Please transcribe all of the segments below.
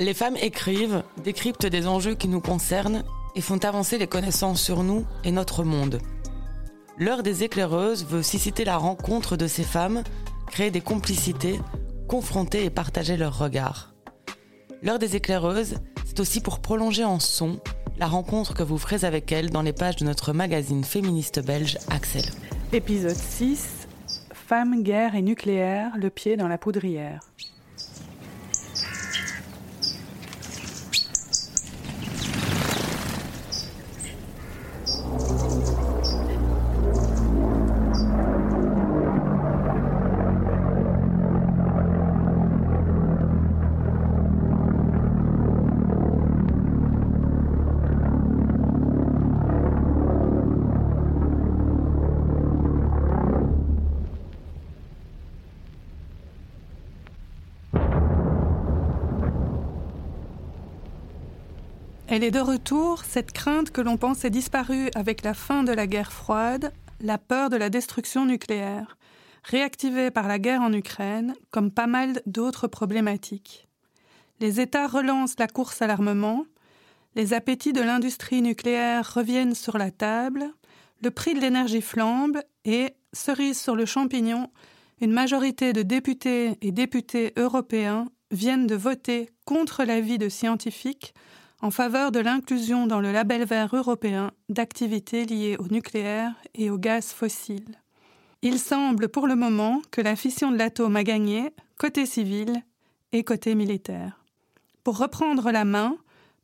Les femmes écrivent, décryptent des enjeux qui nous concernent et font avancer les connaissances sur nous et notre monde. L'heure des éclaireuses veut susciter la rencontre de ces femmes, créer des complicités, confronter et partager leurs regards. L'heure des éclaireuses, c'est aussi pour prolonger en son la rencontre que vous ferez avec elles dans les pages de notre magazine féministe belge Axel. Épisode 6 Femmes, guerre et nucléaire, le pied dans la poudrière. Elle est de retour, cette crainte que l'on pensait disparue avec la fin de la guerre froide, la peur de la destruction nucléaire, réactivée par la guerre en Ukraine, comme pas mal d'autres problématiques. Les États relancent la course à l'armement, les appétits de l'industrie nucléaire reviennent sur la table, le prix de l'énergie flambe et, cerise sur le champignon, une majorité de députés et députés européens viennent de voter contre l'avis de scientifiques en faveur de l'inclusion dans le label vert européen d'activités liées au nucléaire et au gaz fossile. Il semble pour le moment que la fission de l'atome a gagné, côté civil et côté militaire. Pour reprendre la main,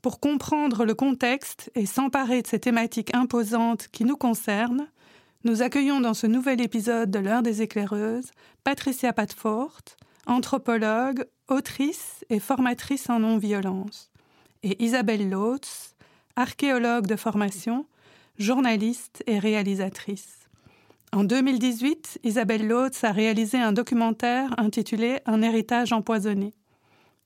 pour comprendre le contexte et s'emparer de ces thématiques imposantes qui nous concernent, nous accueillons dans ce nouvel épisode de l'heure des éclaireuses Patricia Patfort, anthropologue, autrice et formatrice en non-violence et Isabelle Lotz, archéologue de formation, journaliste et réalisatrice. En 2018, Isabelle Lotz a réalisé un documentaire intitulé Un héritage empoisonné.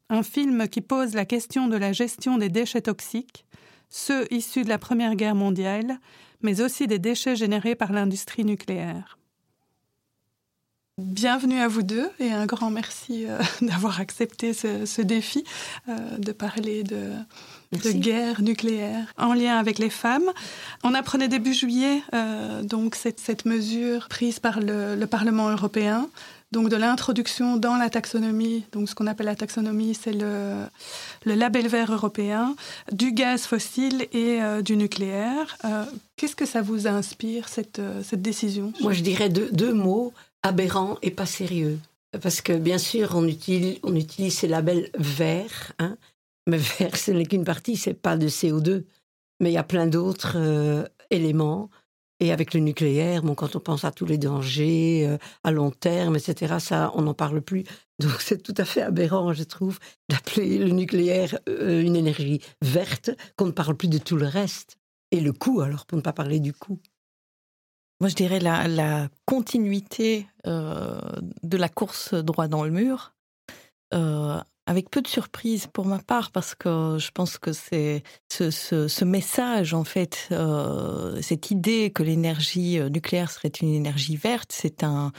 Un film qui pose la question de la gestion des déchets toxiques, ceux issus de la Première Guerre mondiale, mais aussi des déchets générés par l'industrie nucléaire. Bienvenue à vous deux et un grand merci euh, d'avoir accepté ce, défi euh, de parler de, guerre nucléaire en lien avec les femmes. On apprenait début juillet euh, donc cette, mesure prise par le, Parlement européen, donc de l'introduction dans la taxonomie, donc ce qu'on appelle la taxonomie, c'est le, label vert européen, du gaz fossile et du nucléaire. Qu'est-ce que ça vous inspire, cette, décision? Moi, je dirais deux mots aberrant et pas sérieux. Parce que bien sûr, on utilise, on utilise ces labels verts, hein, mais vert, ce n'est qu'une partie, c'est pas de CO2. Mais il y a plein d'autres euh, éléments. Et avec le nucléaire, bon, quand on pense à tous les dangers euh, à long terme, etc., ça, on n'en parle plus. Donc c'est tout à fait aberrant, je trouve, d'appeler le nucléaire euh, une énergie verte, qu'on ne parle plus de tout le reste. Et le coût, alors, pour ne pas parler du coût. Moi, je dirais la, continuité euh, de la course droit dans le mur, euh, avec peu de surprise pour ma part, parce que je pense que c'est ce, message, en fait, euh, cette idée que l'énergie nucléaire serait une énergie verte, c'est un,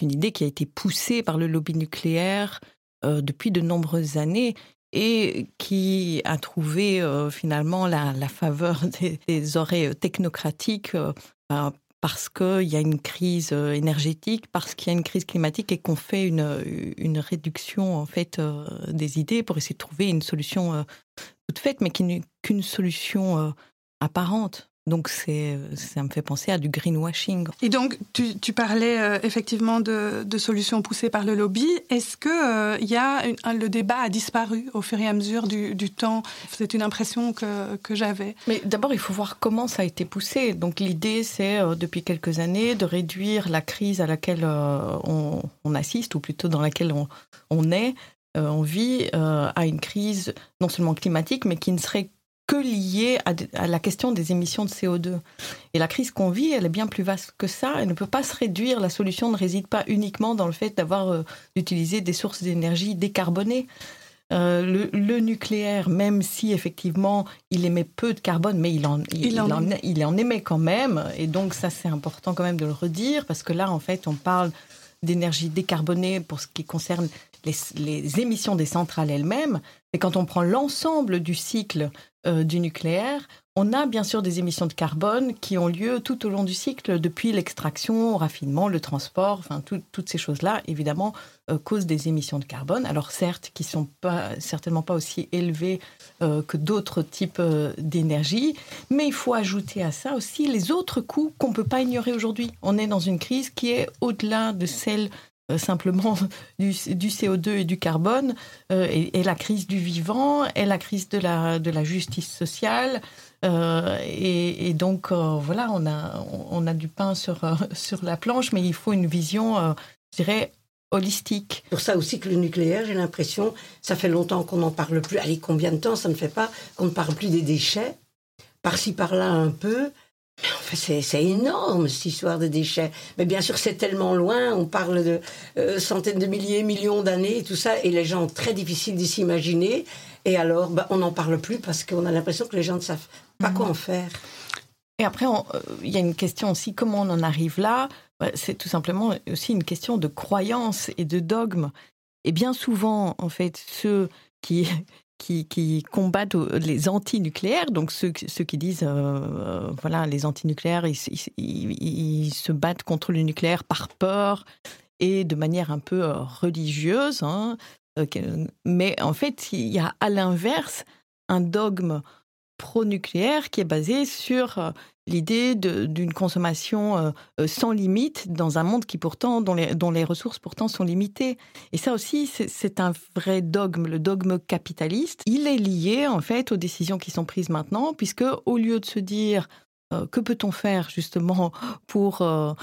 une idée qui a été poussée par le lobby nucléaire depuis de nombreuses années et qui a trouvé finalement la, la faveur des, oreilles technocratiques parce qu'il y a une crise euh, énergétique, parce qu'il y a une crise climatique et qu'on fait une, réduction en fait euh, des idées pour essayer de trouver une solution euh, toute faite, mais qui n'est qu'une solution apparente. Donc c'est, ça me fait penser à du greenwashing. Et donc tu, parlais euh, effectivement de, solutions poussées par le lobby. Est-ce que euh, y a le débat a disparu au fur et à mesure du, temps? C'est une impression que, que j'avais. Mais d'abord il faut voir comment ça a été poussé. Donc l'idée c'est euh, depuis quelques années de réduire la crise à laquelle on, on, assiste, ou plutôt dans laquelle on, on est. on vit à une crise non seulement climatique, mais qui ne serait que liée à, la question des émissions de CO2. Et la crise qu'on vit, elle est bien plus vaste que ça. Elle ne peut pas se réduire. La solution ne réside pas uniquement dans le fait d'avoir euh, utilisé des sources d'énergie décarbonées. Euh, le, nucléaire, même si effectivement il émet peu de carbone, mais il en, il, en, il en émet quand même. Et donc ça, c'est important quand même de le redire, parce que là, en fait, on parle d'énergie décarbonée pour ce qui concerne les, émissions des centrales elles-mêmes, mais quand on prend l'ensemble du cycle du nucléaire, on a bien sûr des émissions de carbone qui ont lieu tout au long du cycle, depuis l'extraction, au raffinement, le transport, toutes ces choses-là, évidemment, euh, causent des émissions de carbone. Alors certes, qui sont pas certainement pas aussi élevées euh, que d'autres types euh, d'énergie, mais il faut ajouter à ça aussi les autres coûts qu'on peut pas ignorer aujourd'hui. On est dans une crise qui est au-delà de celle simplement du, CO2 et du carbone, et, la crise du vivant, et la crise de la, de la justice sociale, euh, et, donc, euh, voilà, on a, on a du pain sur, euh, sur la planche, mais il faut une vision, je dirais, holistique. Pour ça aussi que le nucléaire, j'ai l'impression, ça fait longtemps qu'on n'en parle plus. Allez, combien de temps ça ne fait pas qu'on ne parle plus des déchets Par-ci, par-là, un peu. C'est énorme, cette histoire de déchets. Mais bien sûr, c'est tellement loin. On parle de centaines de milliers, millions d'années, tout ça. Et les gens, très difficile de s'imaginer. Et alors, bah, on n'en parle plus parce qu'on a l'impression que les gens ne savent pas quoi en faire. Et après, euh, il y a une question aussi, comment on en arrive là? Bah, C'est tout simplement aussi une question de croyance et de dogme. Et bien souvent, en fait, ceux qui, qui, combattent les anti-nucléaires, donc ceux, qui disent, euh, euh, voilà, les anti-nucléaires, ils, ils, se battent contre le nucléaire par peur et de manière un peu religieuse. Hein, mais en fait, il y a à l'inverse un dogme pro-nucléaire qui est basé sur euh, l'idée d'une consommation euh, euh, sans limite dans un monde qui pourtant dont les, dont les ressources pourtant sont limitées. Et ça aussi, c'est un vrai dogme, le dogme capitaliste. Il est lié en fait aux décisions qui sont prises maintenant, puisque au lieu de se dire euh, que peut-on faire justement pour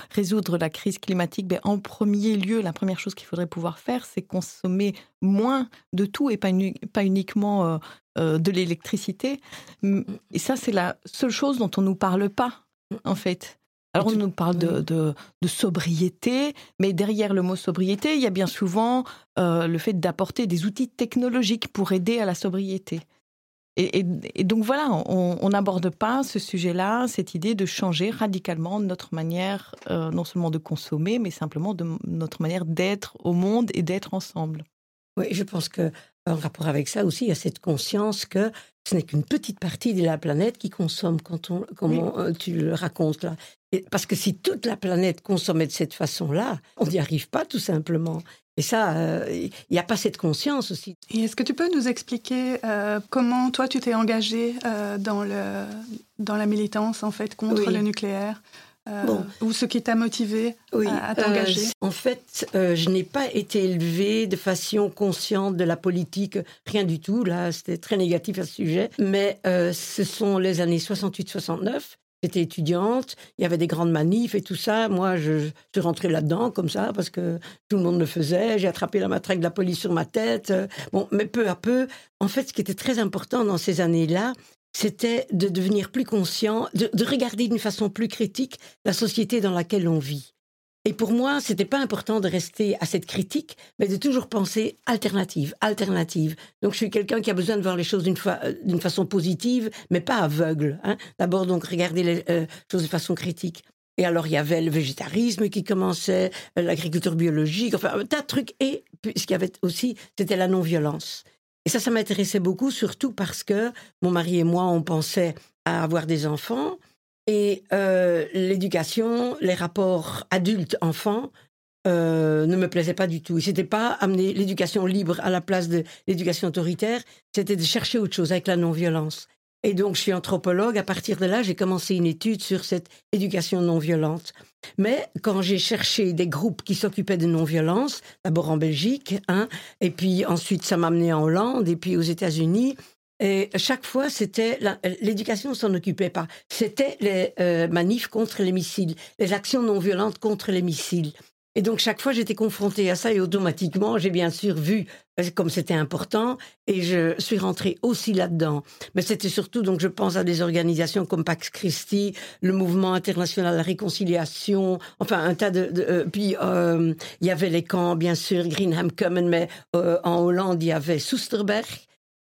résoudre la crise climatique ben, En premier lieu, la première chose qu'il faudrait pouvoir faire, c'est consommer moins de tout et pas, pas uniquement euh, de l'électricité. Et ça, c'est la seule chose dont on ne nous parle pas, en fait. Alors on nous parle de, de, sobriété, mais derrière le mot sobriété, il y a bien souvent le fait d'apporter des outils technologiques pour aider à la sobriété. Et, donc voilà, on n'aborde pas ce sujet-là, cette idée de changer radicalement notre manière, euh, non seulement de consommer, mais simplement de notre manière d'être au monde et d'être ensemble. Oui, je pense que en rapport avec ça aussi, il y a cette conscience que ce n'est qu'une petite partie de la planète qui consomme, quand on, comme euh, tu le racontes là. parce que si toute la planète consommait de cette façon-là, on n'y arrive pas tout simplement. Et ça, euh, il n'y a pas cette conscience aussi. Et est-ce que tu peux nous expliquer euh, comment toi tu t'es engagé euh, dans, le, dans la militance en fait contre le nucléaire? Ou ce qui t'a motivé à, t'engager En fait, je n'ai pas été élevée de façon consciente de la politique, rien du tout. Là, c'était très négatif à ce sujet. Mais ce sont les années 68-69 J'étais étudiante, il y avait des grandes manifs et tout ça. Moi, je, suis rentrée là-dedans comme ça parce que tout le monde le faisait. J'ai attrapé la matraque de la police sur ma tête. Bon, mais peu à peu, en fait, ce qui était très important dans ces années-là, c'était de devenir plus conscient, de regarder d'une façon plus critique la société dans laquelle on vit. Et pour moi, c'était pas important de rester à cette critique, mais de toujours penser alternative, alternative. Donc, je suis quelqu'un qui a besoin de voir les choses d'une euh, façon positive, mais pas aveugle. Hein. D'abord, donc, regarder les euh, choses de façon critique. Et alors, il y avait le végétarisme qui commençait, euh, l'agriculture biologique, enfin, un tas de trucs. Et ce qu'il y avait aussi, c'était la non-violence. Et ça, ça m'intéressait beaucoup, surtout parce que mon mari et moi, on pensait à avoir des enfants. Et euh, l'éducation, les rapports adultes-enfants euh, ne me plaisaient pas du tout. Et c'était pas amener l'éducation libre à la place de l'éducation autoritaire, c'était de chercher autre chose avec la non-violence. Et donc, je suis anthropologue. À partir de là, j'ai commencé une étude sur cette éducation non violente. Mais quand j'ai cherché des groupes qui s'occupaient de non-violence, d'abord en Belgique, hein, et puis ensuite ça m'a amené en Hollande, et puis aux États-Unis, et chaque fois, c'était l'éducation s'en occupait pas. C'était les euh, manifs contre les missiles, les actions non violentes contre les missiles. Et donc chaque fois, j'étais confrontée à ça et automatiquement, j'ai bien sûr vu euh, comme c'était important et je suis rentrée aussi là-dedans. Mais c'était surtout, donc je pense à des organisations comme Pax Christi, le Mouvement international de la réconciliation, enfin un tas de... Euh, puis il y avait les camps, bien sûr, Greenham Common, mais en Hollande, il y avait Soesterberg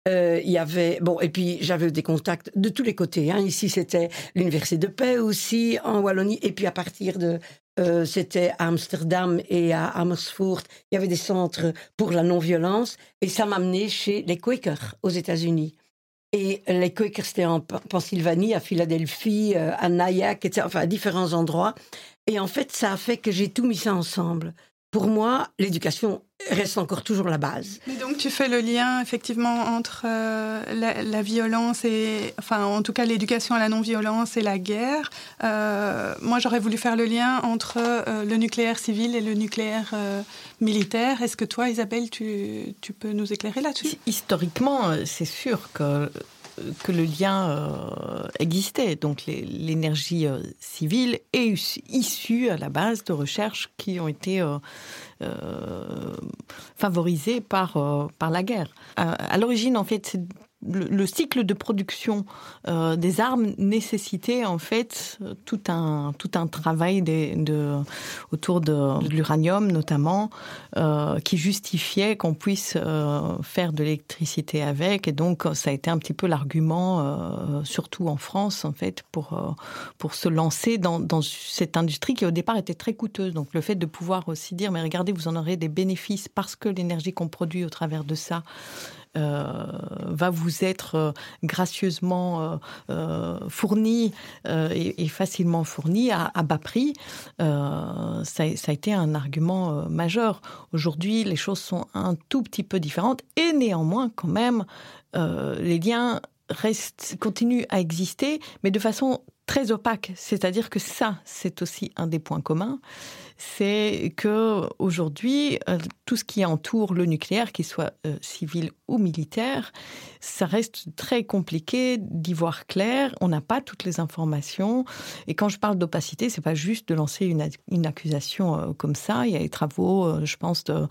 euh, il y avait bon et puis j'avais des contacts de tous les côtés. Hein. Ici c'était l'université de paix aussi en Wallonie et puis à partir de euh, c'était à Amsterdam et à Amersfoort, il y avait des centres pour la non-violence, et ça m'a amené chez les Quakers aux États-Unis. Et les Quakers, c'était en Pennsylvanie, à Philadelphie, euh, à Nyack, etc., enfin à différents endroits. Et en fait, ça a fait que j'ai tout mis ça ensemble pour moi, l'éducation reste encore toujours la base. Mais donc tu fais le lien effectivement entre euh, la, violence et, enfin en tout cas l'éducation à la non-violence et la guerre. Euh, moi j'aurais voulu faire le lien entre euh, le nucléaire civil et le nucléaire militaire. Est-ce que toi Isabelle, tu, tu peux nous éclairer là-dessus? Historiquement, c'est sûr que que le lien euh, existait. Donc l'énergie euh, civile est issue à la base de recherches qui ont été euh, favorisées par, par la guerre. à l'origine, en fait, le, cycle de production euh, des armes nécessitait en fait tout un tout un travail autour de, l'uranium notamment euh, qui justifiait qu'on puisse euh, faire de l'électricité avec. Et donc ça a été un petit peu l'argument surtout en France en fait pour pour se lancer dans, cette industrie qui au départ était très coûteuse. Donc le fait de pouvoir aussi dire mais regardez vous en aurez des bénéfices parce que l'énergie qu'on produit au travers de ça va vous être euh, gracieusement euh, fourni et, facilement fourni à, bas prix, ça, ça, a été un argument majeur. Aujourd'hui, les choses sont un tout petit peu différentes et néanmoins, quand même, les liens restent, continuent à exister, mais de façon très opaque. C'est-à-dire que ça, c'est aussi un des points communs c'est que aujourd'hui, euh, tout ce qui entoure le nucléaire, qu'il soit euh, civil ou militaire, ça reste très compliqué d'y voir clair. On n'a pas toutes les informations. Et quand je parle d'opacité, c'est pas juste de lancer une, accusation euh, comme ça. Il y a les travaux, je pense, de,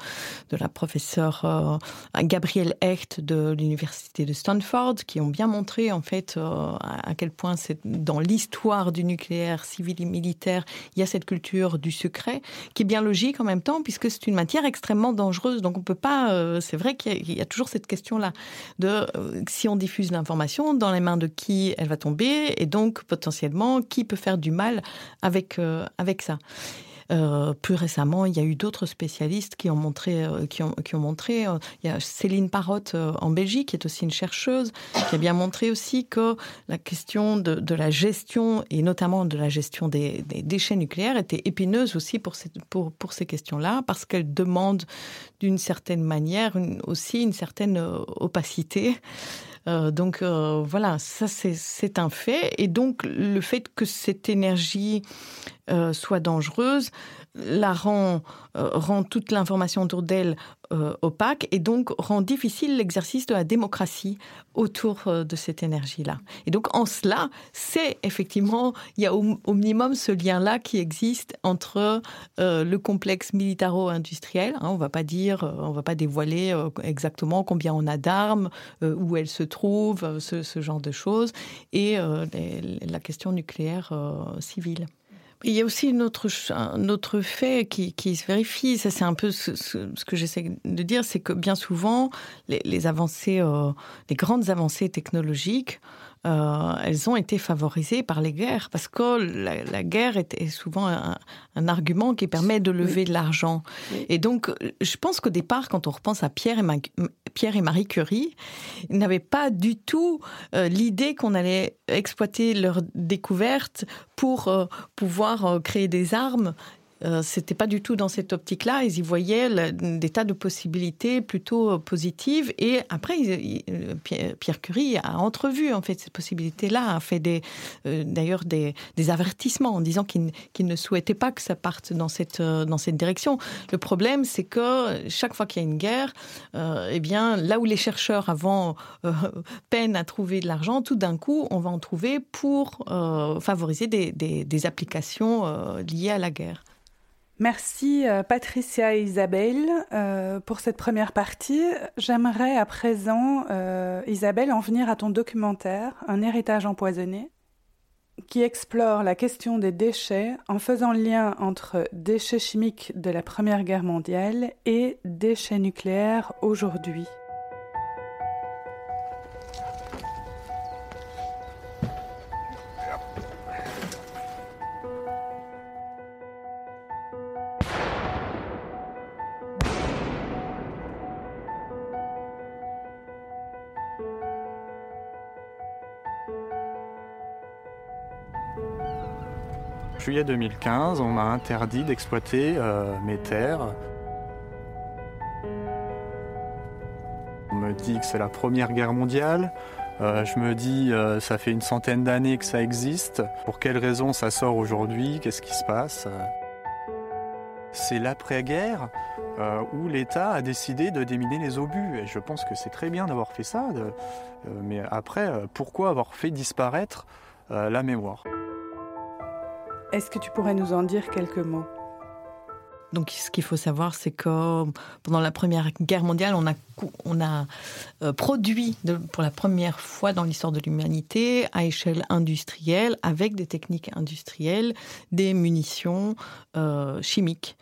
de la professeure Gabrielle Hecht de l'université de Stanford, qui ont bien montré en fait à quel point c'est dans l'histoire du nucléaire civil et militaire, il y a cette culture du secret qui est bien logique en même temps, puisque c'est une matière extrêmement dangereuse. Donc on peut pas. Euh, c'est vrai qu'il y, a toujours cette question-là de euh, si on diffuse l'information, dans les mains de qui elle va tomber, et donc potentiellement qui peut faire du mal avec euh, avec ça. Euh, plus récemment, il y a eu d'autres spécialistes qui ont montré, euh, qui ont, qui ont montré. Euh, il y a Céline Parotte en Belgique, qui est aussi une chercheuse, qui a bien montré aussi que la question de, de la gestion et notamment de la gestion des, des déchets nucléaires était épineuse aussi pour ces, pour, pour ces questions-là, parce qu'elle demande d'une certaine manière une, aussi une certaine opacité. Euh, donc euh, voilà, ça c'est un fait. Et donc le fait que cette énergie euh, soit dangereuse la rend, rend toute l'information autour d'elle opaque et donc rend difficile l'exercice de la démocratie autour de cette énergie-là. Et donc en cela, c'est effectivement, il y a au, minimum ce lien-là qui existe entre le complexe militaro-industriel. Hein, on va pas dire, on va pas dévoiler exactement combien on a d'armes, où elles se trouvent trouve, euh, ce, genre de choses, et euh, la question nucléaire euh, civile. Il y a aussi une autre, un autre fait qui, se vérifie, ça c'est un peu ce, que j'essaie de dire, c'est que bien souvent, les, avancées, les grandes avancées technologiques euh, elles ont été favorisées par les guerres, parce que la, guerre est, souvent un, argument qui permet de lever de l'argent. Et donc, je pense qu'au départ, quand on repense à Pierre et, Pierre et Marie Curie, ils n'avaient pas du tout euh, l'idée qu'on allait exploiter leur découverte pour euh, pouvoir créer des armes euh, c'était pas du tout dans cette optique-là. Ils y voyaient des tas de possibilités plutôt euh, positives. Et après, euh, Pierre Curie a entrevu en fait cette possibilité-là, a fait des, d'ailleurs des, avertissements en disant qu'il, ne souhaitait pas que ça parte dans cette direction. Le problème, c'est que chaque fois qu'il y a une guerre, eh bien là où les chercheurs avant peinent à trouver de l'argent, tout d'un coup, on va en trouver pour favoriser des applications liées à la guerre. Merci euh, Patricia et Isabelle euh, pour cette première partie. J'aimerais à présent, euh, Isabelle, en venir à ton documentaire Un héritage empoisonné, qui explore la question des déchets en faisant lien entre déchets chimiques de la Première Guerre mondiale et déchets nucléaires aujourd'hui. Juillet 2015, on m'a interdit d'exploiter euh, mes terres. On me dit que c'est la Première Guerre mondiale. Euh, je me dis, euh, ça fait une centaine d'années que ça existe. Pour quelles raisons ça sort aujourd'hui? Qu'est-ce qui se passe? C'est l'après-guerre où l'État a décidé de déminer les obus. Et je pense que c'est très bien d'avoir fait ça. mais après, pourquoi avoir fait disparaître la mémoire? Est-ce que tu pourrais nous en dire quelques mots? Donc, ce qu'il faut savoir, c'est que pendant la Première Guerre mondiale, on a, on a euh, produit pour la première fois dans l'histoire de l'humanité, à échelle industrielle, avec des techniques industrielles, des munitions euh, chimiques.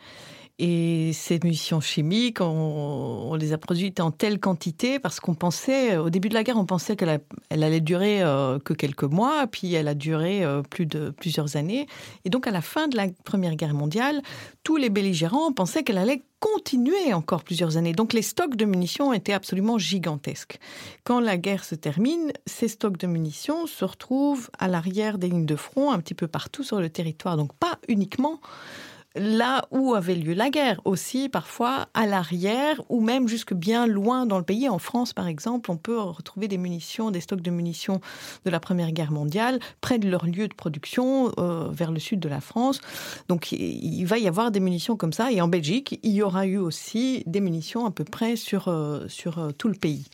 Et ces munitions chimiques, on, les a produites en telle quantité parce qu'on pensait, au début de la guerre, on pensait qu'elle elle allait durer euh, que quelques mois, puis elle a duré euh, plus de plusieurs années. Et donc, à la fin de la Première Guerre mondiale, tous les belligérants pensaient qu'elle allait continuer encore plusieurs années. Donc les stocks de munitions étaient absolument gigantesques. Quand la guerre se termine, ces stocks de munitions se retrouvent à l'arrière des lignes de front, un petit peu partout sur le territoire. Donc pas uniquement là où avait lieu la guerre, aussi parfois à l'arrière ou même jusque bien loin dans le pays. En France, par exemple, on peut retrouver des munitions, des stocks de munitions de la Première Guerre mondiale près de leur lieu de production, euh, vers le sud de la France. Donc il va y avoir des munitions comme ça. Et en Belgique, il y aura eu aussi des munitions à peu près sur, euh, sur euh, tout le pays.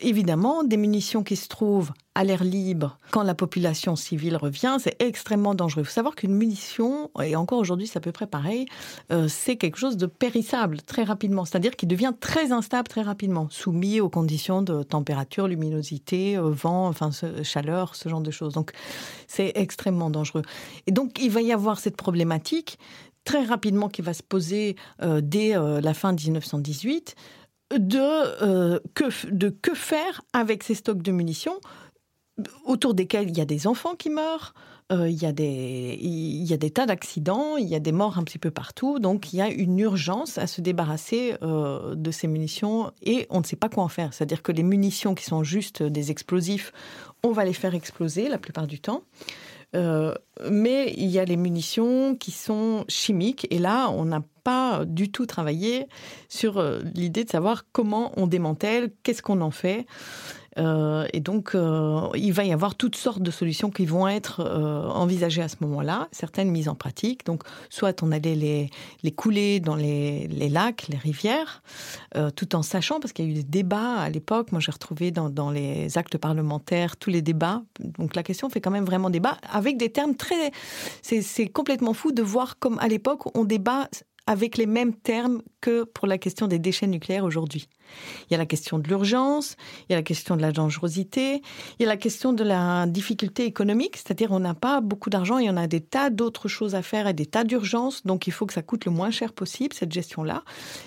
Évidemment, des munitions qui se trouvent à l'air libre quand la population civile revient, c'est extrêmement dangereux. Il faut savoir qu'une munition, et encore aujourd'hui c'est à peu près pareil, euh, c'est quelque chose de périssable très rapidement, c'est-à-dire qui devient très instable très rapidement, soumis aux conditions de température, luminosité, euh, vent, enfin chaleur, ce genre de choses. Donc c'est extrêmement dangereux. Et donc il va y avoir cette problématique très rapidement qui va se poser euh, dès la fin de 1918 de, que, de que faire avec ces stocks de munitions autour desquels il y a des enfants qui meurent, euh, il, y a des, il y a des tas d'accidents, il y a des morts un petit peu partout, donc il y a une urgence à se débarrasser euh, de ces munitions et on ne sait pas quoi en faire. C'est-à-dire que les munitions qui sont juste des explosifs, on va les faire exploser la plupart du temps. Euh, mais il y a les munitions qui sont chimiques. Et là, on n'a pas du tout travaillé sur l'idée de savoir comment on démantèle, qu'est-ce qu'on en fait. Euh, et donc, euh, il va y avoir toutes sortes de solutions qui vont être euh, envisagées à ce moment-là, certaines mises en pratique. Donc, soit on allait les, couler dans les, les, lacs, les rivières, tout en sachant, parce qu'il y a eu des débats à l'époque, moi j'ai retrouvé dans, dans, les actes parlementaires tous les débats. Donc, la question fait quand même vraiment débat, avec des termes très... C'est complètement fou de voir comme à l'époque on débat avec les mêmes termes que pour la question des déchets nucléaires aujourd'hui. Il y a la question de l'urgence, il y a la question de la dangerosité, il y a la question de la difficulté économique, c'est-à-dire on n'a pas beaucoup d'argent et on a des tas d'autres choses à faire et des tas d'urgences, donc il faut que ça coûte le moins cher possible, cette gestion-là.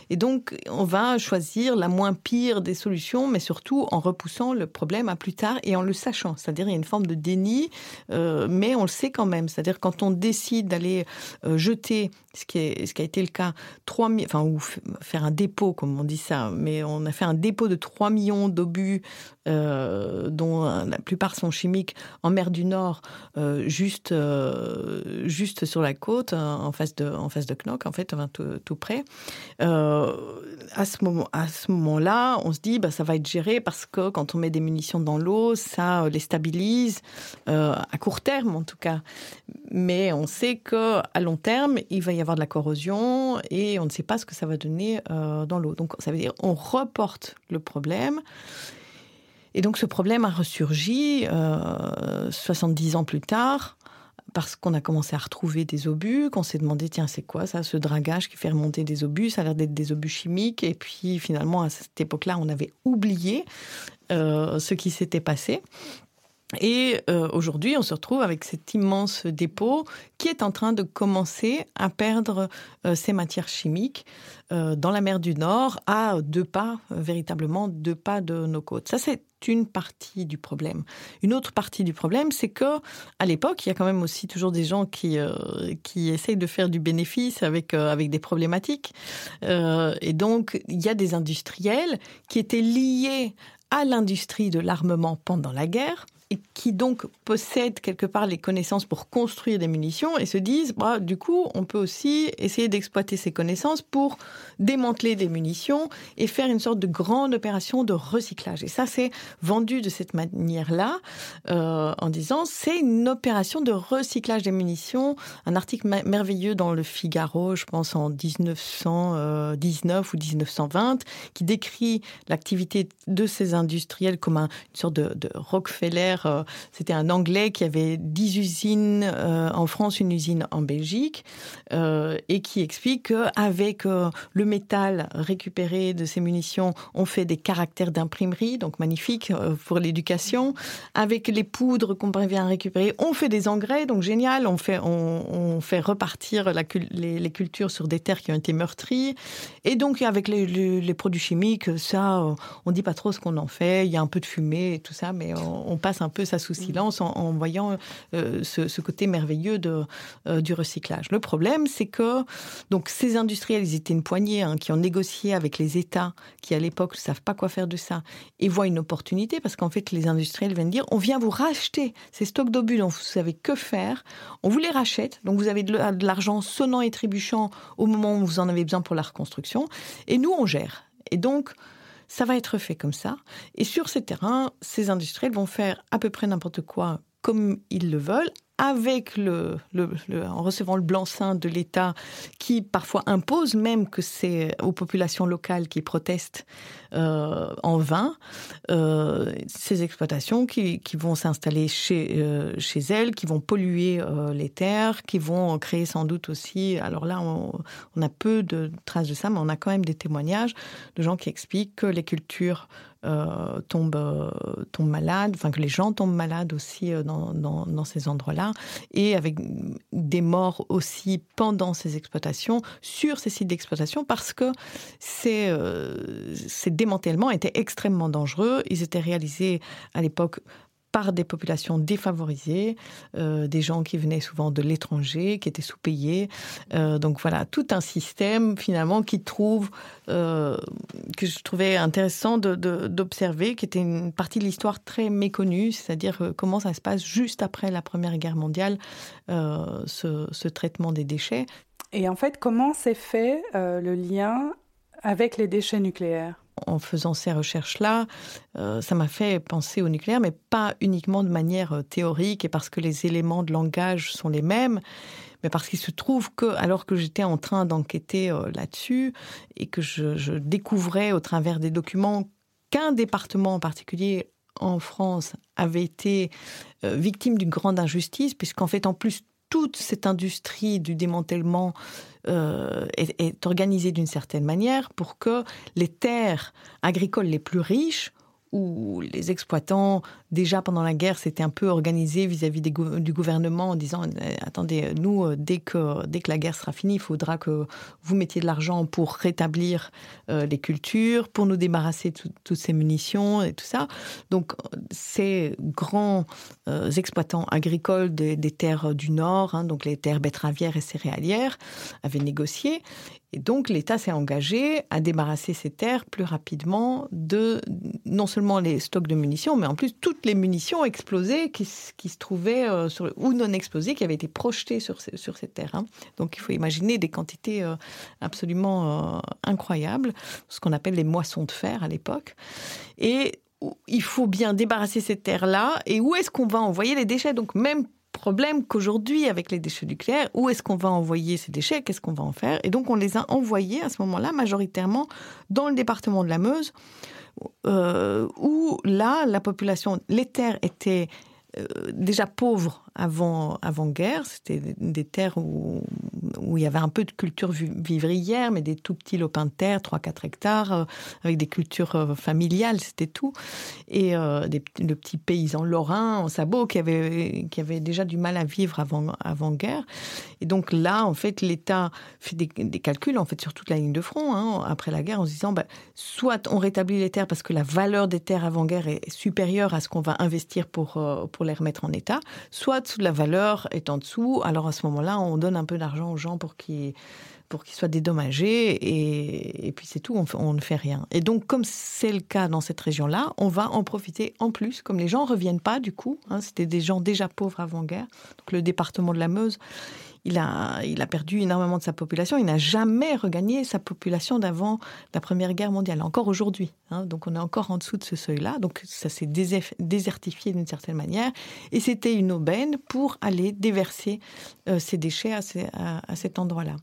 Et donc on va choisir la moins pire des solutions, mais surtout en repoussant le problème à plus tard et en le sachant, c'est-à-dire il y a une forme de déni, euh, mais on le sait quand même, c'est-à-dire quand on décide d'aller euh, jeter, ce qui, est, ce qui a été le cas, 3 enfin, ou faire un dépôt, comme on dit ça, mais on a fait un dépôt de 3 millions d'obus, euh, dont la plupart sont chimiques, en mer du Nord, euh, juste, euh, juste sur la côte, en face de, en face de Knock, en fait, tout, près. à ce moment, à ce moment-là, on se dit, bah, ça va être géré parce que quand on met des munitions dans l'eau, ça les stabilise à court terme, en tout cas. Mais on sait que à long terme, il va y avoir de la corrosion et on ne sait pas ce que ça va donner dans l'eau. Donc, ça veut dire on reporte le problème. Et donc ce problème a ressurgi euh, 70 ans plus tard parce qu'on a commencé à retrouver des obus, qu'on s'est demandé, tiens, c'est quoi ça, ce dragage qui fait remonter des obus Ça a l'air d'être des obus chimiques. Et puis finalement, à cette époque-là, on avait oublié euh, ce qui s'était passé. Et euh, aujourd'hui, on se retrouve avec cet immense dépôt qui est en train de commencer à perdre euh, ses matières chimiques euh, dans la mer du Nord, à deux pas, véritablement deux pas de nos côtes. Ça, c'est une partie du problème. Une autre partie du problème, c'est que à l'époque, il y a quand même aussi toujours des gens qui qui essayent de faire du bénéfice avec avec des problématiques. et donc, il y a des industriels qui étaient liés à l'industrie de l'armement pendant la guerre et qui donc possèdent quelque part les connaissances pour construire des munitions et se disent, bah, du coup, on peut aussi essayer d'exploiter ces connaissances pour démanteler des munitions et faire une sorte de grande opération de recyclage. Et ça, c'est vendu de cette manière-là, euh, en disant, c'est une opération de recyclage des munitions. Un article merveilleux dans le Figaro, je pense en 1919 ou 1920, qui décrit l'activité de ces industriels comme une sorte de Rockefeller euh, c'était un Anglais qui avait 10 usines euh, en France, une usine en Belgique, euh, et qui explique qu'avec le métal récupéré de ces munitions, on fait des caractères d'imprimerie, donc magnifique pour l'éducation. Avec les poudres qu'on vient récupérer, on fait des engrais, donc génial, on fait, on, fait repartir les, cultures sur des terres qui ont été meurtries. Et donc avec les, produits chimiques, ça, on dit pas trop ce qu'on en fait, il y a un peu de fumée et tout ça, mais on passe un peu ça sous silence en, voyant euh, ce, côté merveilleux de, euh, du recyclage. Le problème, c'est que donc ces industriels, ils étaient une poignée hein, qui ont négocié avec les États qui à l'époque ne savent pas quoi faire de ça et voient une opportunité parce qu'en fait les industriels viennent dire on vient vous racheter ces stocks d'obus dont vous savez que faire, on vous les rachète, donc vous avez de l'argent sonnant et trébuchant au moment où vous en avez besoin pour la reconstruction et nous on gère. Et donc ça va être fait comme ça. Et sur ces terrains, ces industriels vont faire à peu près n'importe quoi comme ils le veulent, avec en recevant le blanc-seing de l'État qui parfois impose même que c'est aux populations locales qui protestent euh, en vain, euh, ces exploitations qui, vont s'installer chez, euh, elles, qui vont polluer les terres, qui vont créer sans doute aussi, alors là on, a peu de traces de ça, mais on a quand même des témoignages de gens qui expliquent que les cultures euh, tombent, euh, tombent malades, enfin que les gens tombent malades aussi euh, dans, dans, ces endroits-là, et avec des morts aussi pendant ces exploitations, sur ces sites d'exploitation, parce que ces démantèlements étaient extrêmement dangereux. Ils étaient réalisés à l'époque par des populations défavorisées, euh, des gens qui venaient souvent de l'étranger, qui étaient sous-payés. Euh, donc voilà, tout un système finalement qui trouve, euh, que je trouvais intéressant d'observer, qui était une partie de l'histoire très méconnue, c'est-à-dire comment ça se passe juste après la Première Guerre mondiale, ce, traitement des déchets. Et en fait, comment s'est fait le lien avec les déchets nucléaires? En faisant ces recherches-là, euh, ça m'a fait penser au nucléaire, mais pas uniquement de manière euh, théorique et parce que les éléments de langage sont les mêmes, mais parce qu'il se trouve que, alors que j'étais en train d'enquêter euh, là-dessus et que je, découvrais au travers des documents qu'un département en particulier en France avait été victime d'une grande injustice, puisqu'en fait, en plus, toute cette industrie du démantèlement euh, est, organisée d'une certaine manière pour que les terres agricoles les plus riches où les exploitants, déjà pendant la guerre, s'étaient un peu organisés vis-à-vis du gouvernement en disant euh, attendez, nous, euh, dès que, dès que la guerre sera finie, il faudra que vous mettiez de l'argent pour rétablir euh, les cultures, pour nous débarrasser de toutes ces munitions et tout ça. Donc, ces grands exploitants agricoles des, terres du Nord, hein, donc les terres betteravières et céréalières, avaient négocié. Et donc l'État s'est engagé à débarrasser ces terres plus rapidement de non seulement les stocks de munitions, mais en plus toutes les munitions explosées qui, se trouvaient euh, sur, ou non explosées qui avaient été projetées sur, sur ces terres. Hein. Donc il faut imaginer des quantités euh, absolument euh, incroyables, ce qu'on appelle les moissons de fer à l'époque. Et il faut bien débarrasser ces terres-là. Et où est-ce qu'on va envoyer les déchets? Donc même problème qu'aujourd'hui, avec les déchets nucléaires, où est-ce qu'on va envoyer ces déchets Qu'est-ce qu'on va en faire? Et donc, on les a envoyés à ce moment-là, majoritairement, dans le département de la Meuse, euh, où là, la population, les terres étaient euh, déjà pauvres avant, avant guerre. C'était des terres où, où il y avait un peu de culture vivrière, mais des tout petits lopins de terre, 3-4 hectares, euh, avec des cultures euh, familiales, c'était tout. Et euh, des, de petits paysans lorrains en sabot qui avaient, qui avaient déjà du mal à vivre avant, avant guerre. Et donc là, en fait, l'État fait des, calculs, en fait, sur toute la ligne de front, hein, après la guerre, en se disant, bah, soit on rétablit les terres parce que la valeur des terres avant guerre est supérieure à ce qu'on va investir pour, pour les remettre en état, soit la valeur est en dessous. Alors à ce moment-là, on donne un peu d'argent aux gens pour qu'ils soient dédommagés et, puis c'est tout, on, on, ne fait rien. Et donc comme c'est le cas dans cette région-là, on va en profiter en plus, comme les gens reviennent pas du coup, hein, c'était des gens déjà pauvres avant-guerre, donc le département de la Meuse, il a, perdu énormément de sa population. Il n'a jamais regagné sa population d'avant la Première Guerre mondiale, encore aujourd'hui. Hein. donc on est encore en dessous de ce seuil-là. Donc ça s'est désertifié d'une certaine manière. Et c'était une aubaine pour aller déverser euh, ces déchets à cet endroit-là.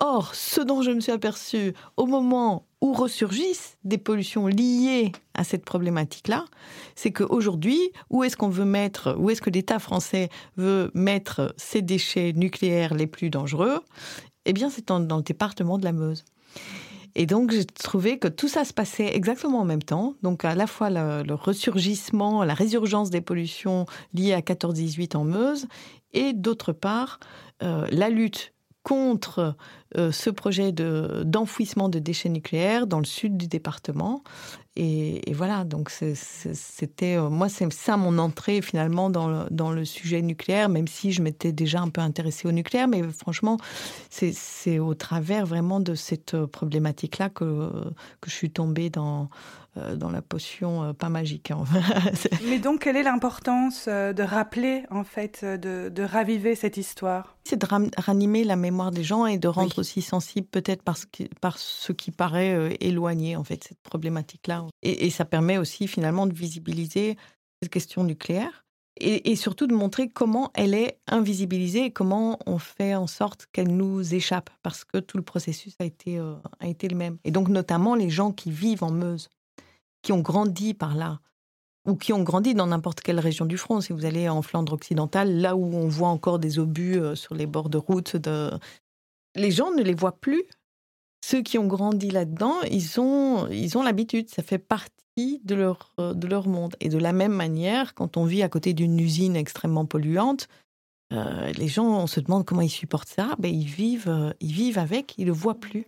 Or, ce dont je me suis aperçu au moment où ressurgissent des pollutions liées à cette problématique-là, c'est qu'aujourd'hui, où est-ce qu'on veut mettre, où est-ce que l'État français veut mettre ces déchets nucléaires les plus dangereux? Eh bien, c'est dans, le département de la Meuse. Et donc, j'ai trouvé que tout ça se passait exactement en même temps. Donc, à la fois le, ressurgissement, la résurgence des pollutions liées à 14-18 en Meuse, et d'autre part, euh, la lutte contre euh, ce projet d'enfouissement de, déchets nucléaires dans le sud du département. Et, voilà, donc c'était, euh, moi, c'est ça mon entrée finalement dans le, dans le sujet nucléaire, même si je m'étais déjà un peu intéressée au nucléaire, mais franchement, c'est au travers vraiment de cette euh, problématique-là que, que je suis tombée dans, dans la potion pas magique. Hein. mais donc, quelle est l'importance de rappeler, en fait, de, de raviver cette histoire? C'est de ranimer la mémoire des gens et de rendre aussi sensible peut-être que, par ce qui paraît euh, éloigné, en fait, cette problématique-là. Et, ça permet aussi finalement de visibiliser cette question nucléaire et, surtout de montrer comment elle est invisibilisée et comment on fait en sorte qu'elle nous échappe parce que tout le processus a été, euh, a été le même. Et donc notamment les gens qui vivent en Meuse, qui ont grandi par là, ou qui ont grandi dans n'importe quelle région du front. Si vous allez en Flandre occidentale, là où on voit encore des obus euh, sur les bords de route, de, les gens ne les voient plus. Ceux qui ont grandi là-dedans, ils ont ils ont l'habitude, ça fait partie de leur euh, de leur monde. Et de la même manière, quand on vit à côté d'une usine extrêmement polluante, euh, les gens, on se demande comment ils supportent ça. Ben ils vivent ils vivent avec, ils le voient plus.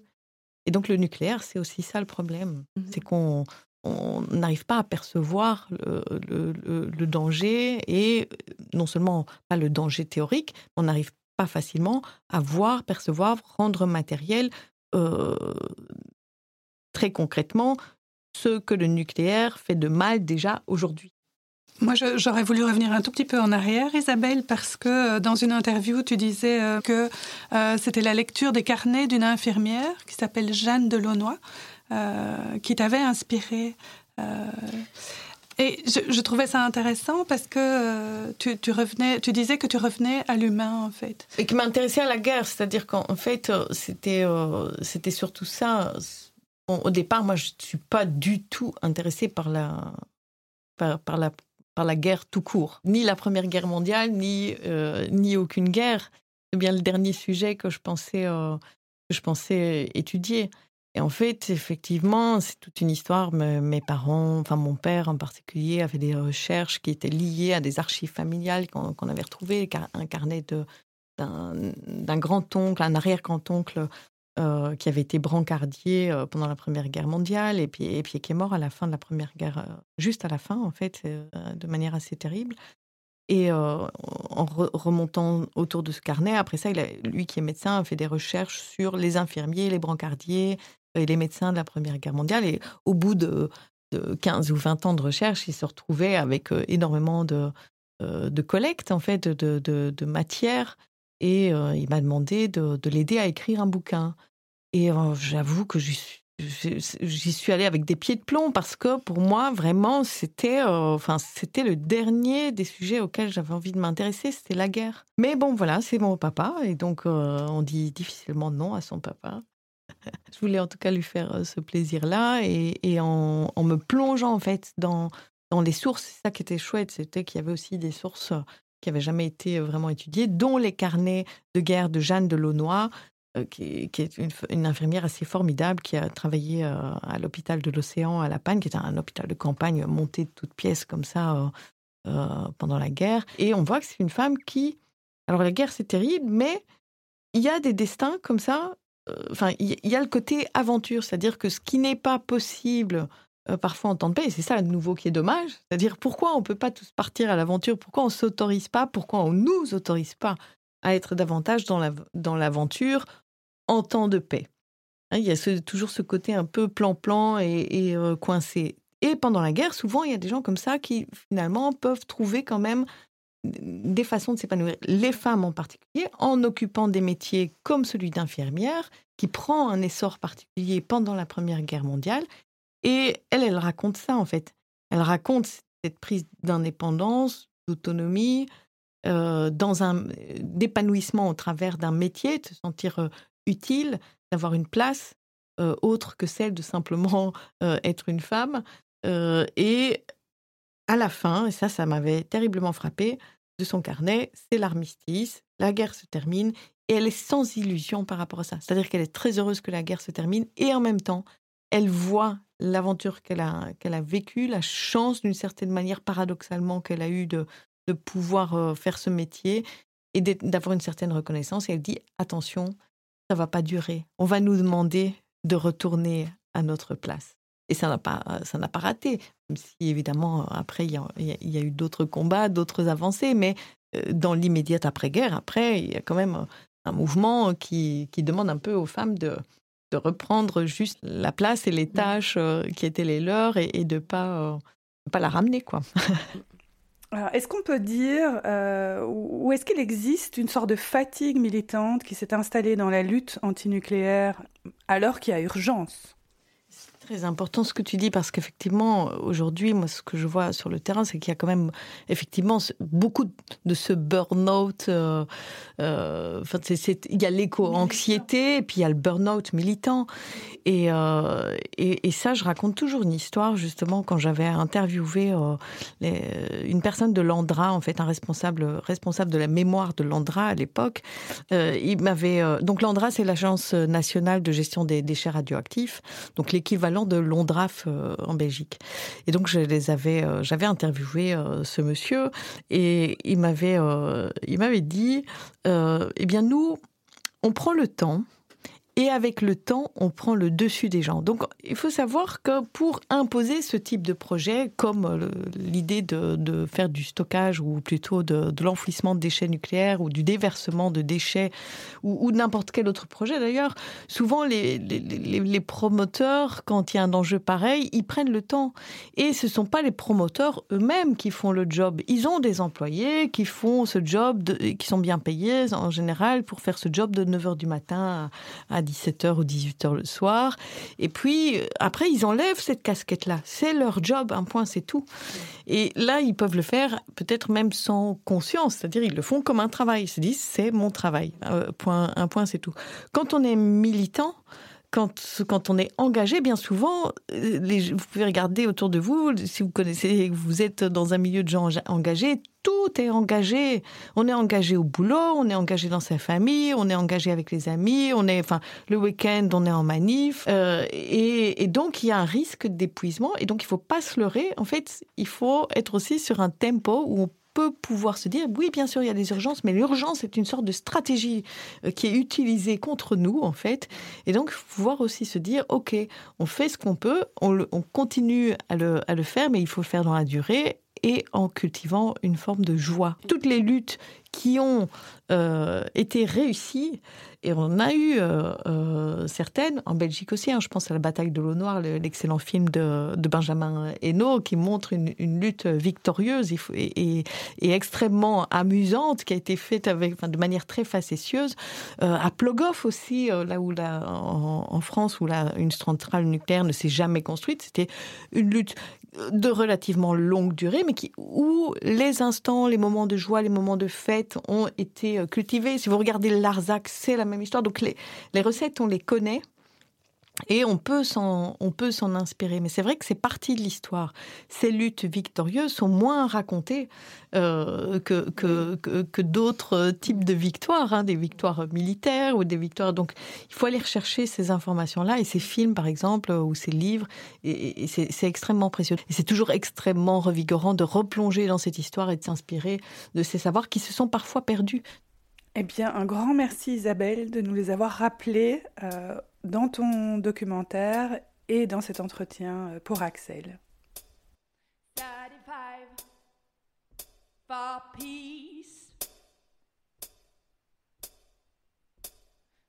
Et donc le nucléaire, c'est aussi ça le problème, mmh c'est qu'on on n'arrive pas à percevoir le, danger et non seulement pas le danger théorique, on n'arrive pas facilement à voir, percevoir, rendre matériel euh, très concrètement ce que le nucléaire fait de mal déjà aujourd'hui. Moi, j'aurais voulu revenir un tout petit peu en arrière, Isabelle, parce que euh, dans une interview, tu disais euh, que c'était la lecture des carnets d'une infirmière qui s'appelle Jeanne Delaunoy, qui t'avait inspiré. Et je, trouvais ça intéressant parce que euh, tu, revenais, tu disais que tu revenais à l'humain en fait. Et qui m'intéressait à la guerre, c'est-à-dire qu'en fait euh, c'était euh, surtout ça. au départ, moi je ne suis pas du tout intéressée par la par, la par la guerre tout court, ni la Première Guerre mondiale, ni ni aucune guerre. C'est bien le dernier sujet que je pensais que je pensais étudier. Et en fait, effectivement, c'est toute une histoire. Mes parents, enfin mon père en particulier, avait des recherches qui étaient liées à des archives familiales qu'on avait retrouvées, un carnet d'un grand-oncle, un arrière-grand-oncle euh, qui avait été brancardier euh, pendant la Première Guerre mondiale et puis, et puis qui est mort à la fin de la Première Guerre, euh, juste à la fin en fait, de manière assez terrible. Et en remontant autour de ce carnet, après ça, lui qui est médecin a fait des recherches sur les infirmiers, les brancardiers, et les médecins de la Première Guerre mondiale. Et au bout de, 15 ou 20 ans de recherche, il se retrouvait avec euh, énormément de, euh, de collecte, en fait, de, de, matière. Et euh, il m'a demandé de, l'aider à écrire un bouquin. Et j'avoue que j'y suis allée avec des pieds de plomb parce que pour moi, vraiment, c'était enfin, c'était le dernier des sujets auxquels j'avais envie de m'intéresser, c'était la guerre. Mais bon, voilà, c'est mon papa, et donc on dit difficilement non à son papa. je voulais en tout cas lui faire euh, ce plaisir-là et, en, me plongeant en fait dans, dans les sources, c'est ça qui était chouette, c'était qu'il y avait aussi des sources euh, qui n'avaient jamais été euh, vraiment étudiées, dont les carnets de guerre de Jeanne de Launoy, qui, est une, infirmière assez formidable qui a travaillé à l'hôpital de l'Océan à La Panne, qui est un hôpital de campagne monté de toutes pièces comme ça pendant la guerre. Et on voit que c'est une femme qui... Alors la guerre, c'est terrible, mais il y a des destins comme ça enfin, il y, a le côté aventure, c'est-à-dire que ce qui n'est pas possible euh, parfois en temps de paix, et c'est ça à nouveau qui est dommage, c'est-à-dire pourquoi on ne peut pas tous partir à l'aventure, pourquoi on ne s'autorise pas, pourquoi on ne nous autorise pas à être davantage dans l'aventure en temps de paix. Hein, il y a toujours ce côté un peu plan-plan et, euh, coincé. Et pendant la guerre, souvent, il y a des gens comme ça qui, finalement, peuvent trouver quand même des façons de s'épanouir. Les femmes en particulier, en occupant des métiers comme celui d'infirmière, qui prend un essor particulier pendant la Première Guerre mondiale. Et elle, elle raconte ça, en fait. Elle raconte cette prise d'indépendance, d'autonomie, euh, dans un d'épanouissement au travers d'un métier, de se sentir euh, utile, d'avoir une place euh, autre que celle de simplement être une femme. et à la fin, et ça, ça m'avait terriblement frappé, de son carnet, c'est l'armistice, la guerre se termine, et elle est sans illusion par rapport à ça. C'est-à-dire qu'elle est très heureuse que la guerre se termine, et en même temps, elle voit l'aventure qu'elle a, vécue, la chance d'une certaine manière, paradoxalement, qu'elle a eue de, pouvoir faire ce métier et d'avoir une certaine reconnaissance. Et elle dit attention, ça va pas durer. On va nous demander de retourner à notre place. Et ça n'a pas, ça n'a pas raté. Même si évidemment après il y, a, eu d'autres combats, d'autres avancées, mais dans l'immédiate après-guerre, après il y a quand même un mouvement qui, qui demande un peu aux femmes de, de reprendre juste la place et les tâches qui étaient les leurs et, et de pas pas la ramener quoi. est-ce qu'on peut dire, euh, ou est-ce qu'il existe une sorte de fatigue militante qui s'est installée dans la lutte antinucléaire alors qu'il y a urgence? Très important ce que tu dis parce qu'effectivement, aujourd'hui, moi, ce que je vois sur le terrain, c'est qu'il y a quand même effectivement beaucoup de ce burn-out. Euh, euh, enfin, il y a l'éco-anxiété, et puis il y a le burn-out militant. Et, euh, et, et, ça, je raconte toujours une histoire, justement, quand j'avais interviewé les, une personne de l'Andra, en fait, un responsable, responsable de la mémoire de l'Andra à l'époque. il m'avait. donc, l'Andra, c'est l'Agence nationale de gestion des déchets radioactifs, donc l'équivalent de l'ONDRAF euh, en Belgique. Et donc, je les avais, euh, j'avais interviewé euh, ce monsieur et il m'avait, il m'avait dit, eh bien, nous, on prend le temps et avec le temps, on prend le dessus des gens. Donc, il faut savoir que pour imposer ce type de projet, comme l'idée de, faire du stockage ou plutôt de, l'enfouissement de déchets nucléaires ou du déversement de déchets ou, n'importe quel autre projet d'ailleurs, souvent les, promoteurs, quand il y a un enjeu pareil, ils prennent le temps. Et ce ne sont pas les promoteurs eux-mêmes qui font le job. Ils ont des employés qui font ce job, qui sont bien payés en général pour faire ce job de 9h du matin à 17h ou 18h le soir. Et puis, après, ils enlèvent cette casquette-là. C'est leur job, un point, c'est tout. Et là, ils peuvent le faire peut-être même sans conscience, c'est-à-dire ils le font comme un travail. Ils se disent, c'est mon travail. Euh, point, un point, c'est tout. Quand on est militant, quand, quand on est engagé, bien souvent, euh, vous pouvez regarder autour de vous, si vous connaissez, vous êtes dans un milieu de gens engagés, tout est engagé. On est engagé au boulot, on est engagé dans sa famille, on est engagé avec les amis, on est, enfin, le week-end, on est en manif. Euh, et, donc, il y a un risque d'épuisement. Et donc, il faut pas se leurrer. En fait, il faut être aussi sur un tempo où on pouvoir se dire, oui, bien sûr, il y a des urgences, mais l'urgence est une sorte de stratégie euh, qui est utilisée contre nous, en fait. Et donc, pouvoir aussi se dire, OK, on fait ce qu'on peut, on, on continue à le, à le faire, mais il faut le faire dans la durée et en cultivant une forme de joie. Toutes les luttes qui ont euh, été réussies, et on a eu euh, euh, certaines, en Belgique aussi, hein, je pense à la bataille de l'eau noire, l'excellent film de, Benjamin Hainaut, qui montre une, lutte victorieuse et, extrêmement amusante, qui a été faite de manière très facétieuse. à Plogoff aussi, là où en, France, où une centrale nucléaire ne s'est jamais construite, c'était une lutte de relativement longue durée, mais qui, où les instants, les moments de joie, les moments de fête ont été euh, cultivés. Si vous regardez Larzac, c'est la même histoire. Donc les, les recettes, on les connaît. Et on peut s'en, on peut s'en inspirer. Mais c'est vrai que c'est partie de l'histoire. Ces luttes victorieuses sont moins racontées euh, que, que, que, d'autres types de victoires, hein, des victoires militaires ou des victoires. Donc, il faut aller rechercher ces informations-là et ces films, par exemple, ou ces livres. Et, c'est, c'est extrêmement précieux. Et c'est toujours extrêmement revigorant de replonger dans cette histoire et de s'inspirer de ces savoirs qui se sont parfois perdus. Eh bien, un grand merci Isabelle de nous les avoir rappelés. Euh, dans ton documentaire et dans cet entretien euh, pour Axel.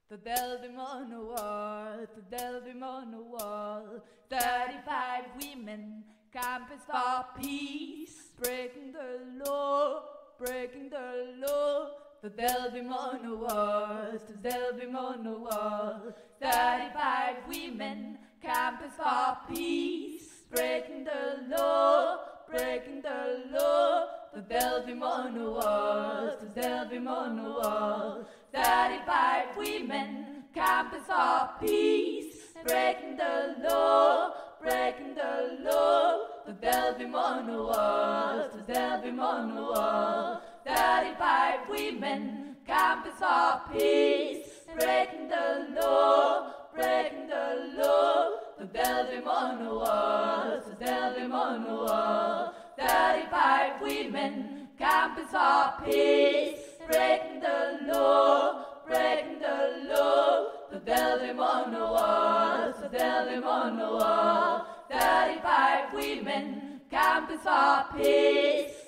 The Delvim on the wall, the Delvim on the wall. 35 women, campus for peace, breaking the law, breaking the law. The Delvim on the walls, the Delvim on the wall. 35 women, campus for peace, breaking the law, breaking the law. The Delvim on the walls, the Delvim on the wall. 35 women, campus for peace, breaking the law, breaking the law. The Delvim on the walls, the Delvim on the wall. 35 women, campus for peace, breaking the law, breaking the law. The Delvim on the walls, the Delvim on the wall. 35 women, campus for peace, breaking the law, breaking the law. The Delvim on the walls, the Delvim on the wall. 35 women, campus for peace,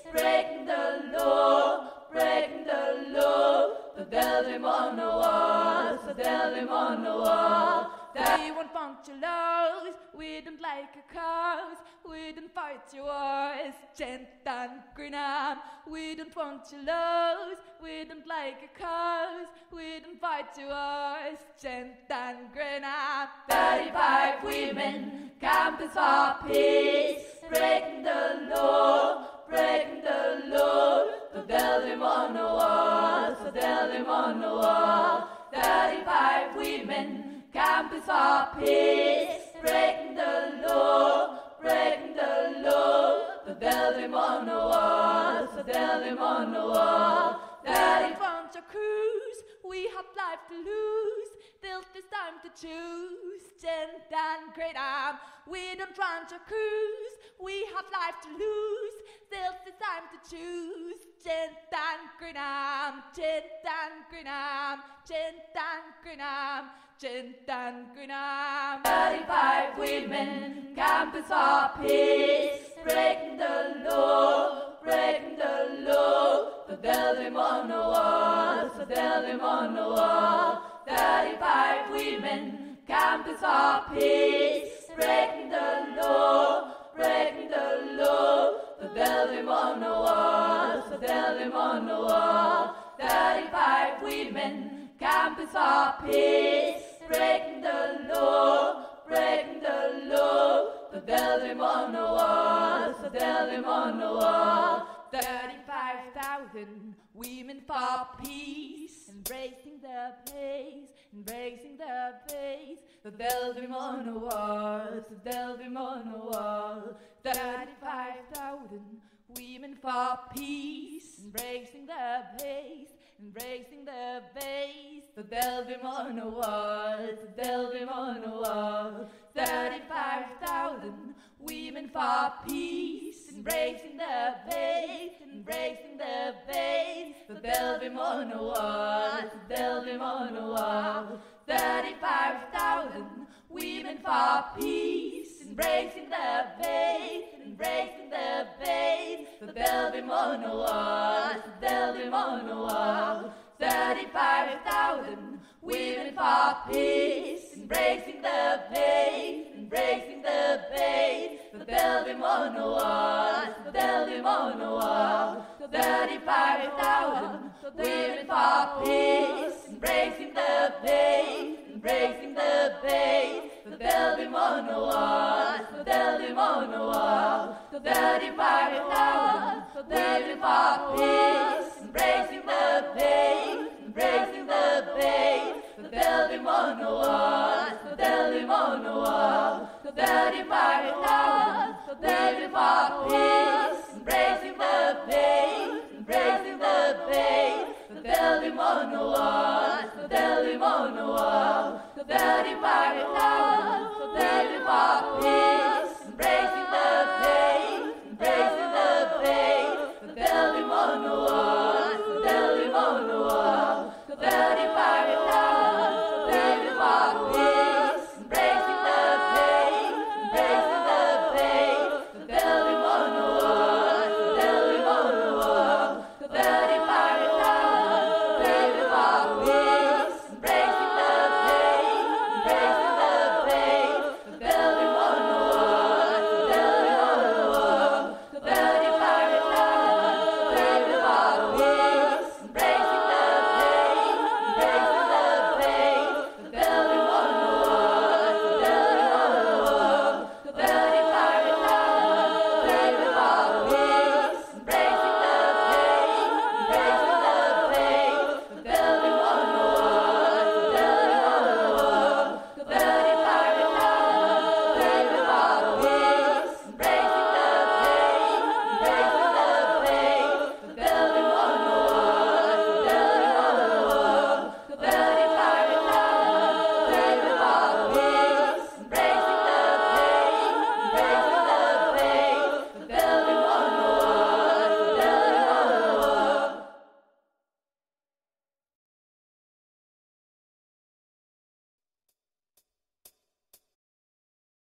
fight your gent and grenade. We don't want your laws, we don't like your cause, we don't fight your wars, gent and grenade. 35 women, campus for peace, breaking the law, breaking the law. The Delvim on the walls, the Delvim on the wall. 35 women, campus for peace, breaking the law, breaking the law. The Delvim on the walls, the Delvim on the wall. Daddy wants your cruise, we have life to lose. Till this time to choose, gent and great arm. We don't want your cruise, we have life to lose. Till this time to choose, gent and great arm, gent and great arm, gent and great arm. Gent and Greenham. 35 women, campus for peace, breaking the law, breaking the law. The Delvim on the walls, the Delvim on the wall. 35 women, campus for peace, breaking the law, breaking the law. The Delvim on the walls, the Delvim on the wall. 35 women, campus for peace, breaking the law, breaking the law. The Delvim on the walls, the Delvim on the wall. 35,000 women for peace, embracing the place, embracing the place. The Delvim on the walls, the Delvim on the wall. 35,000 women for peace, embracing the place, embracing the base. The Delvim on the walls, the Delvim on the wall. 35,000 women for peace, embracing the base, embracing the base. The Delvim on the walls, the Delvim on the wall. 35,000 women for peace, embracing the base, embracing the base. The Delvim on the walls, the Delvim on the wall. 35,000 women for peace, embracing the base, embracing the base. The Delvim on the walls, the Delvim on the wall. 35,000 women for peace, embracing the base, embracing the Beli manual, beli manual, beli manual, beli my peace, embracing the pain, embracing the pain, beli manual, beli manual, beli manual, beli my peace, embracing the pain, embracing the pain, beli manual, beli manual. Building Bible love, building Bible peace, embracing